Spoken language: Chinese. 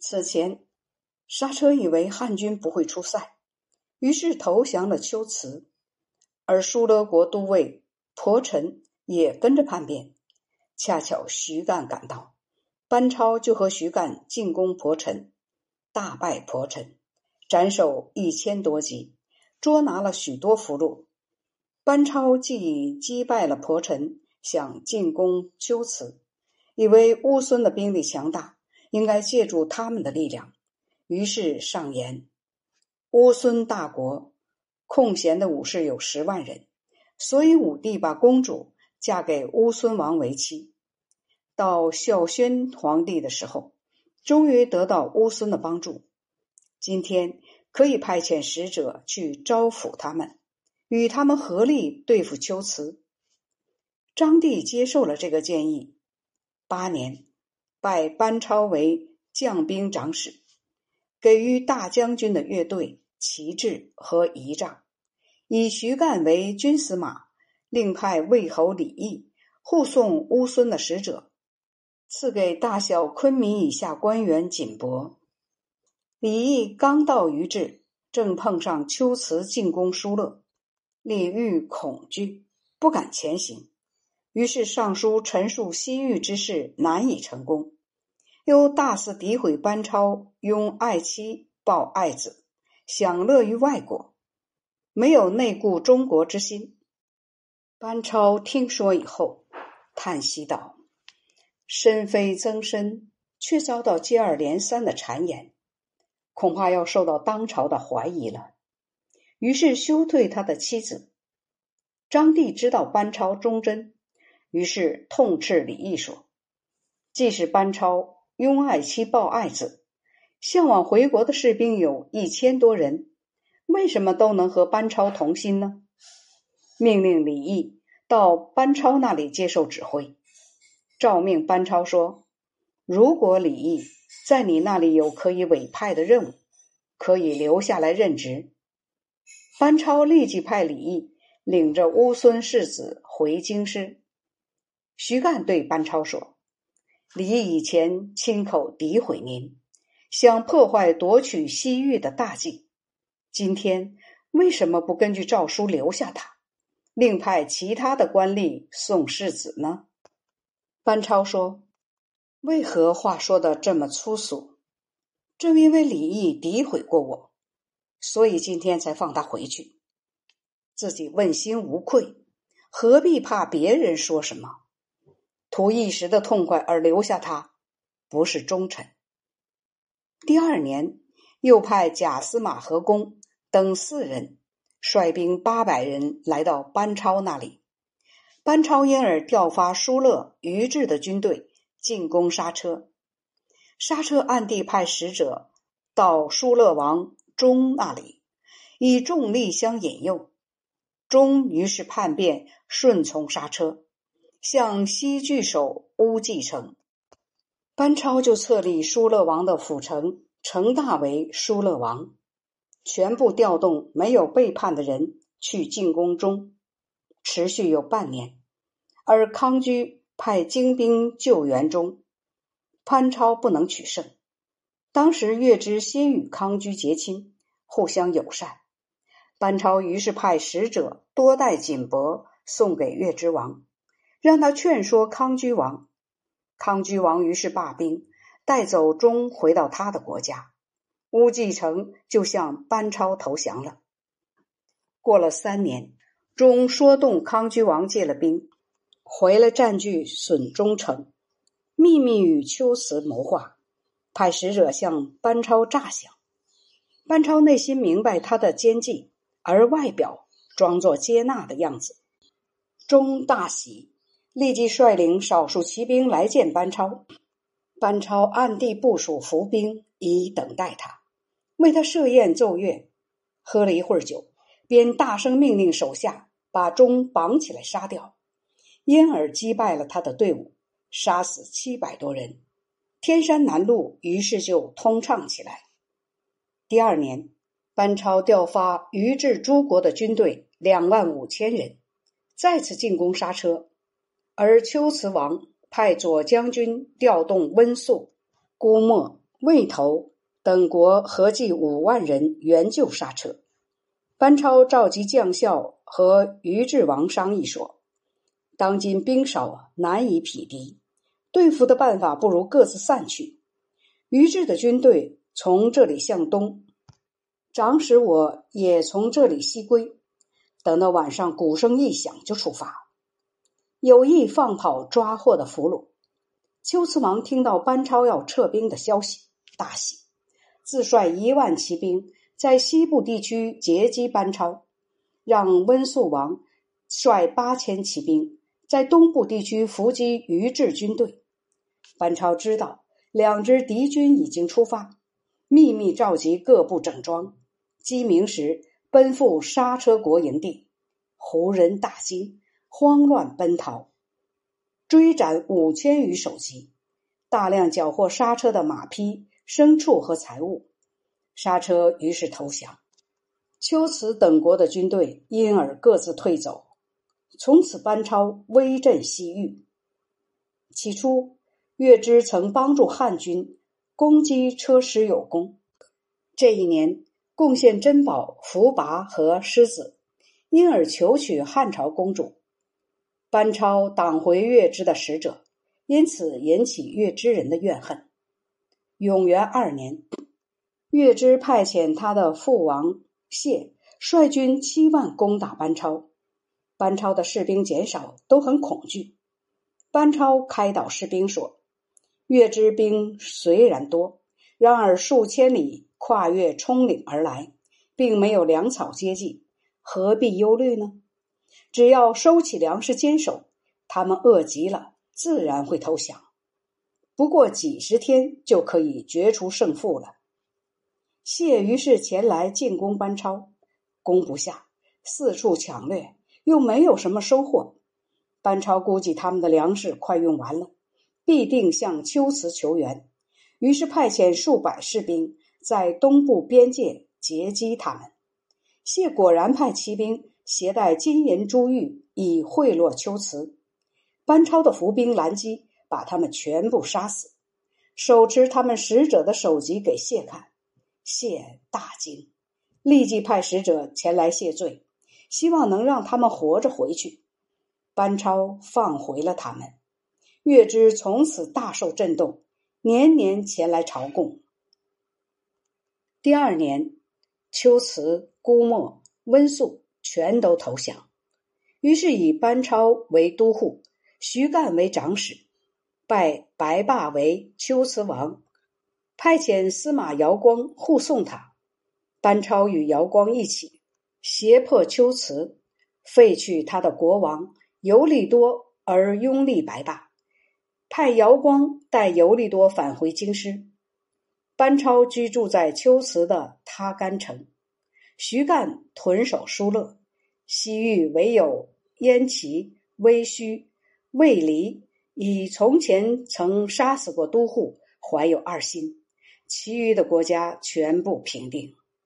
此前，刹车以为汉军不会出塞，于是投降了龟兹，而疏勒国都尉婆陈也跟着叛变。恰巧徐干赶到，班超就和徐干进攻婆陈，大败婆陈，斩首一千多级，捉拿了许多俘虏。班超既已击败了婆陈，想进攻龟兹，以为乌孙的兵力强大，应该借助他们的力量，于是上言：乌孙大国空闲的武士有十万人，所以武帝把公主嫁给乌孙王为妻。到孝宣皇帝的时候，终于得到乌孙的帮助。今天可以派遣使者去招抚他们，与他们合力对付龟兹。张帝接受了这个建议。八年，拜班超为将兵长史，给予大将军的乐队、旗帜和仪仗，以徐干为军司马，另派魏侯李毅护送乌孙的使者。赐给大小昆明以下官员锦帛。李毅刚到于治，正碰上秋辞进攻疏勒，李煜恐惧，不敢前行。于是上书陈述西域之事难以成功，又大肆诋毁班超拥爱妻抱爱子，享乐于外国，没有内顾中国之心。班超听说以后，叹息道。身非曾身，却遭到接二连三的谗言，恐怕要受到当朝的怀疑了。于是休退他的妻子。张帝知道班超忠贞，于是痛斥李毅说：“既是班超拥爱妻抱爱子，向往回国的士兵有一千多人，为什么都能和班超同心呢？”命令李毅到班超那里接受指挥。诏命班超说：“如果李毅在你那里有可以委派的任务，可以留下来任职。”班超立即派李毅领着乌孙世子回京师。徐干对班超说：“李毅以前亲口诋毁您，想破坏夺取西域的大计。今天为什么不根据诏书留下他，另派其他的官吏送世子呢？”班超说：“为何话说的这么粗俗？正因为李毅诋毁过我，所以今天才放他回去。自己问心无愧，何必怕别人说什么？图一时的痛快而留下他，不是忠臣。”第二年，又派贾司马和公等四人率兵八百人来到班超那里。班超因而调发疏勒、于志的军队进攻刹车，刹车暗地派使者到疏勒王钟那里，以重力相引诱，钟于是叛变，顺从刹车，向西据守乌继城。班超就册立疏勒王的辅臣成大为疏勒王，全部调动没有背叛的人去进攻中。持续有半年，而康居派精兵救援中，潘超不能取胜。当时月之先与康居结亲，互相友善。班超于是派使者多带锦帛送给月之王，让他劝说康居王。康居王于是罢兵，带走钟回到他的国家。乌继成就向班超投降了。过了三年。钟说动康居王借了兵，回来占据损中城，秘密与秋辞谋划，派使者向班超诈降。班超内心明白他的奸计，而外表装作接纳的样子。钟大喜，立即率领少数骑兵来见班超。班超暗地部署伏兵，以等待他，为他设宴奏乐。喝了一会儿酒，便大声命令手下。把钟绑起来杀掉，因而击败了他的队伍，杀死七百多人。天山南路于是就通畅起来。第二年，班超调发于治诸国的军队两万五千人，再次进攻刹车。而龟兹王派左将军调动温宿、姑墨、魏、头等国合计五万人援救刹车。班超召集将校和于志王商议说：“当今兵少，难以匹敌，对付的办法不如各自散去。于志的军队从这里向东，长史我也从这里西归。等到晚上鼓声一响，就出发，有意放跑抓获的俘虏。”龟兹王听到班超要撤兵的消息，大喜，自率一万骑兵。在西部地区截击班超，让温宿王率八千骑兵在东部地区伏击于志军队。班超知道两支敌军已经出发，秘密召集各部整装，鸡鸣时奔赴刹车国营地。胡人大惊，慌乱奔逃，追斩五千余首级，大量缴获刹车的马匹、牲畜和财物。刹车于是投降，龟兹等国的军队因而各自退走。从此，班超威震西域。起初，月支曾帮助汉军攻击车师有功。这一年，贡献珍宝福拔和狮子，因而求娶汉朝公主。班超挡回月支的使者，因此引起月支人的怨恨。永元二年。月支派遣他的父王谢率军七万攻打班超，班超的士兵减少，都很恐惧。班超开导士兵说：“月支兵虽然多，然而数千里跨越冲岭而来，并没有粮草接济，何必忧虑呢？只要收起粮食坚守，他们饿极了，自然会投降。不过几十天就可以决出胜负了。”谢于是前来进攻班超，攻不下，四处抢掠，又没有什么收获。班超估计他们的粮食快用完了，必定向龟兹求援，于是派遣数百士兵在东部边界截击他们。谢果然派骑兵携带金银珠玉以贿赂龟兹，班超的伏兵拦击，把他们全部杀死，手持他们使者的首级给谢看。谢大惊，立即派使者前来谢罪，希望能让他们活着回去。班超放回了他们，月之从此大受震动，年年前来朝贡。第二年，秋辞、姑墨、温宿全都投降，于是以班超为都护，徐干为长史，拜白霸为龟兹王。派遣司马姚光护送他，班超与姚光一起胁迫龟兹，废去他的国王尤利多，而拥立白霸，派姚光带尤利多返回京师。班超居住在龟兹的他干城，徐干屯守疏勒，西域唯有燕齐、威须、卫离以从前曾杀死过都护，怀有二心。其余的国家全部平定。